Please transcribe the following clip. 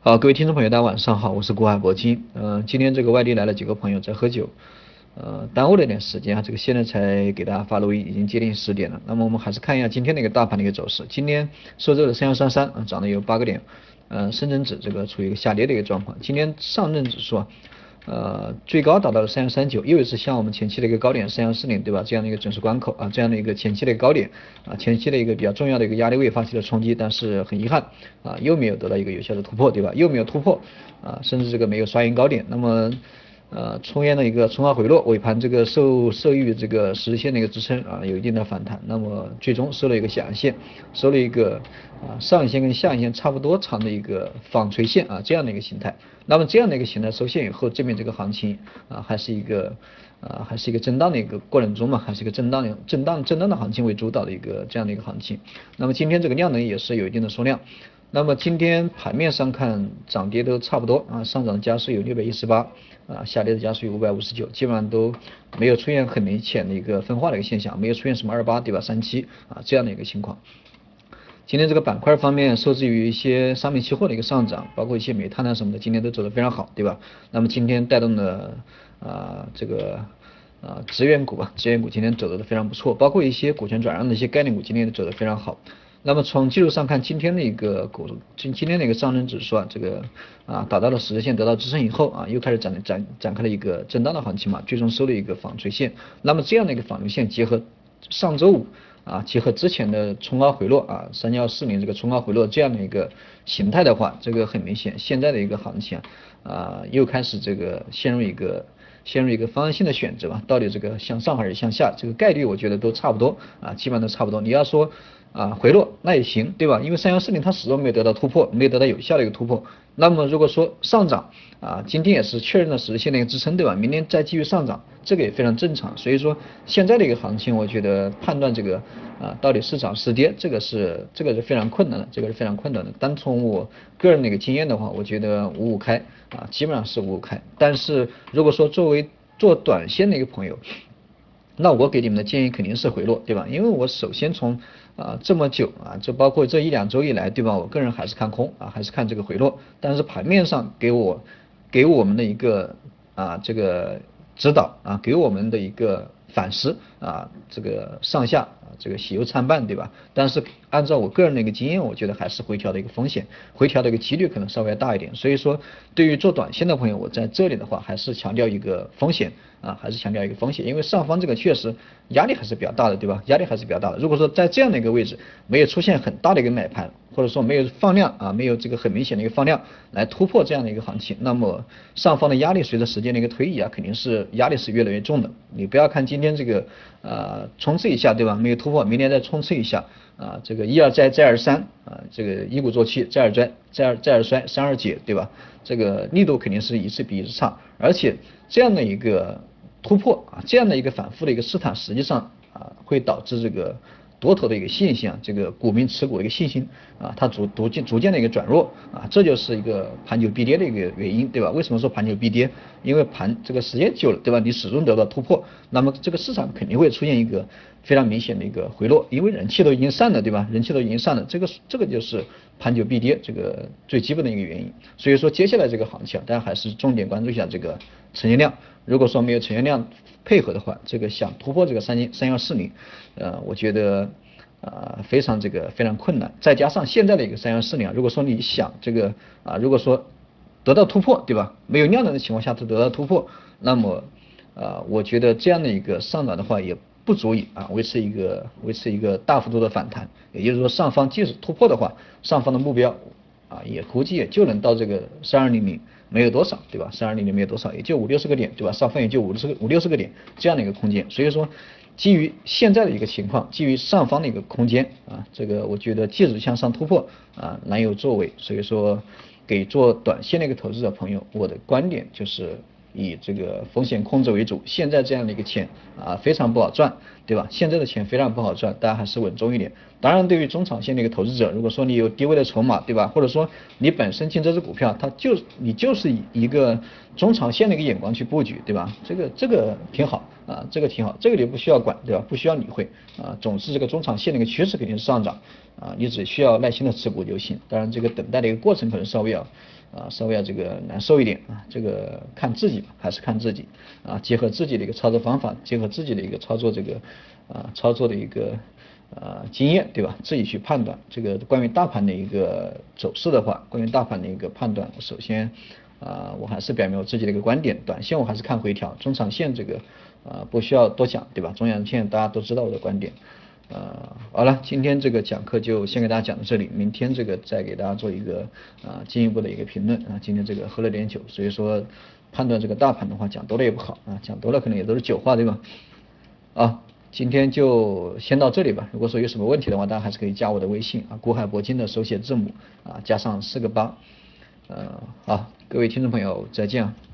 好，各位听众朋友，大家晚上好，我是国海铂金。嗯，今天这个外地来了几个朋友在喝酒，呃，耽误了点时间啊。这个现在才给大家发录音，已经接近十点了。那么我们还是看一下今天的一个大盘的一个走势。今天收这个三幺三三啊，涨了有八个点。呃，深成指这个处于一个下跌的一个状况。今天上证指数啊。呃，最高达到了三幺三九，又一次像我们前期的一个高点三幺四零，对吧？这样的一个整数关口啊，这样的一个前期的一个高点啊，前期的一个比较重要的一个压力位发起了冲击，但是很遗憾啊，又没有得到一个有效的突破，对吧？又没有突破啊，甚至这个没有刷新高点，那么。呃，冲烟的一个冲高回落，尾盘这个受受益于这个十日线的一个支撑啊，有一定的反弹，那么最终收了一个下影线，收了一个啊上影线跟下影线差不多长的一个纺锤线啊这样的一个形态，那么这样的一个形态收线以后，这边这个行情啊还是一个啊还是一个震荡的一个过程中嘛，还是一个震荡的震荡震荡的行情为主导的一个这样的一个行情，那么今天这个量能也是有一定的缩量。那么今天盘面上看涨跌都差不多啊，上涨加速有六百一十八啊，下跌的加速有五百五十九，基本上都没有出现很明显的一个分化的一个现象，没有出现什么二八对吧三七啊这样的一个情况。今天这个板块方面受制于一些商品期货的一个上涨，包括一些煤炭啊什么的，今天都走得非常好对吧？那么今天带动的啊这个啊资源股啊资源股今天走的都非常不错，包括一些股权转让的一些概念股今天都走得非常好。那么从技术上看，今天的一个股今今天的一个上证指数啊，这个啊达到了十日线得到支撑以后啊，又开始展展展开了一个震荡的行情嘛，最终收了一个纺锤线。那么这样的一个纺锤线结合上周五啊，结合之前的冲高回落啊，三幺四零这个冲高回落这样的一个形态的话，这个很明显，现在的一个行情啊，又开始这个陷入一个陷入一个方向性的选择吧，到底这个向上还是向下，这个概率我觉得都差不多啊，基本上都差不多。你要说。啊，回落那也行，对吧？因为三幺四零它始终没有得到突破，没有得到有效的一个突破。那么如果说上涨啊，今天也是确认了十日线的一个支撑，对吧？明天再继续上涨，这个也非常正常。所以说现在的一个行情，我觉得判断这个啊到底是涨是跌，这个是这个是非常困难的，这个是非常困难的。单从我个人的一个经验的话，我觉得五五开啊，基本上是五五开。但是如果说作为做短线的一个朋友，那我给你们的建议肯定是回落，对吧？因为我首先从啊这么久啊，就包括这一两周以来，对吧？我个人还是看空啊，还是看这个回落。但是盘面上给我给我们的一个啊这个指导啊，给我们的一个反思啊，这个上下啊这个喜忧参半，对吧？但是按照我个人的一个经验，我觉得还是回调的一个风险，回调的一个几率可能稍微大一点。所以说，对于做短线的朋友，我在这里的话还是强调一个风险。啊，还是强调一个风险，因为上方这个确实压力还是比较大的，对吧？压力还是比较大的。如果说在这样的一个位置没有出现很大的一个买盘，或者说没有放量啊，没有这个很明显的一个放量来突破这样的一个行情，那么上方的压力随着时间的一个推移啊，肯定是压力是越来越重的。你不要看今天这个呃冲刺一下，对吧？没有突破，明天再冲刺一下啊，这个一而再再而三啊，这个一鼓作气再而衰再而再而衰三而竭，对吧？这个力度肯定是一次比一次差，而且这样的一个。突破啊，这样的一个反复的一个试探，实际上啊会导致这个多头的一个现象，这个股民持股的一个信心啊，它逐逐渐逐渐的一个转弱啊，这就是一个盘久必跌的一个原因，对吧？为什么说盘久必跌？因为盘这个时间久了，对吧？你始终得到突破，那么这个市场肯定会出现一个非常明显的一个回落，因为人气都已经散了，对吧？人气都已经散了，这个这个就是盘久必跌这个最基本的一个原因。所以说接下来这个行情，大家还是重点关注一下这个成交量。如果说没有成交量配合的话，这个想突破这个三千三幺四零，呃，我觉得啊非常这个非常困难。再加上现在的一个三幺四零啊，如果说你想这个啊，如果说得到突破，对吧？没有量能的情况下，它得到突破，那么啊，我觉得这样的一个上涨的话，也不足以啊维持一个维持一个大幅度的反弹。也就是说，上方即使突破的话，上方的目标啊也估计也就能到这个三二零零。没有多少，对吧？三二零零没有多少，也就五六十个点，对吧？上方也就五六十个五六十个点这样的一个空间，所以说基于现在的一个情况，基于上方的一个空间啊，这个我觉得即使向上突破啊难有作为，所以说给做短线的一个投资者朋友，我的观点就是。以这个风险控制为主，现在这样的一个钱啊非常不好赚，对吧？现在的钱非常不好赚，大家还是稳重一点。当然，对于中长线的一个投资者，如果说你有低位的筹码，对吧？或者说你本身进这只股票，它就你就是以一个中长线的一个眼光去布局，对吧？这个这个挺好啊，这个挺好，这个你不需要管，对吧？不需要理会啊，总是这个中长线的一个趋势肯定是上涨啊，你只需要耐心的持股就行。当然，这个等待的一个过程可能稍微要啊稍微要这个难受一点啊，这个看自己吧，还是看自己啊，结合自己的一个操作方法，结合自己的一个操作这个啊操作的一个呃经验对吧？自己去判断这个关于大盘的一个走势的话，关于大盘的一个判断，首先啊我还是表明我自己的一个观点，短线我还是看回调，中长线这个啊不需要多讲对吧？中长线大家都知道我的观点。呃，好了，今天这个讲课就先给大家讲到这里，明天这个再给大家做一个啊进一步的一个评论啊。今天这个喝了点酒，所以说判断这个大盘的话讲多了也不好啊，讲多了可能也都是酒话对吧？啊，今天就先到这里吧。如果说有什么问题的话，大家还是可以加我的微信啊，古海铂金的手写字母啊加上四个八。呃，好，各位听众朋友再见。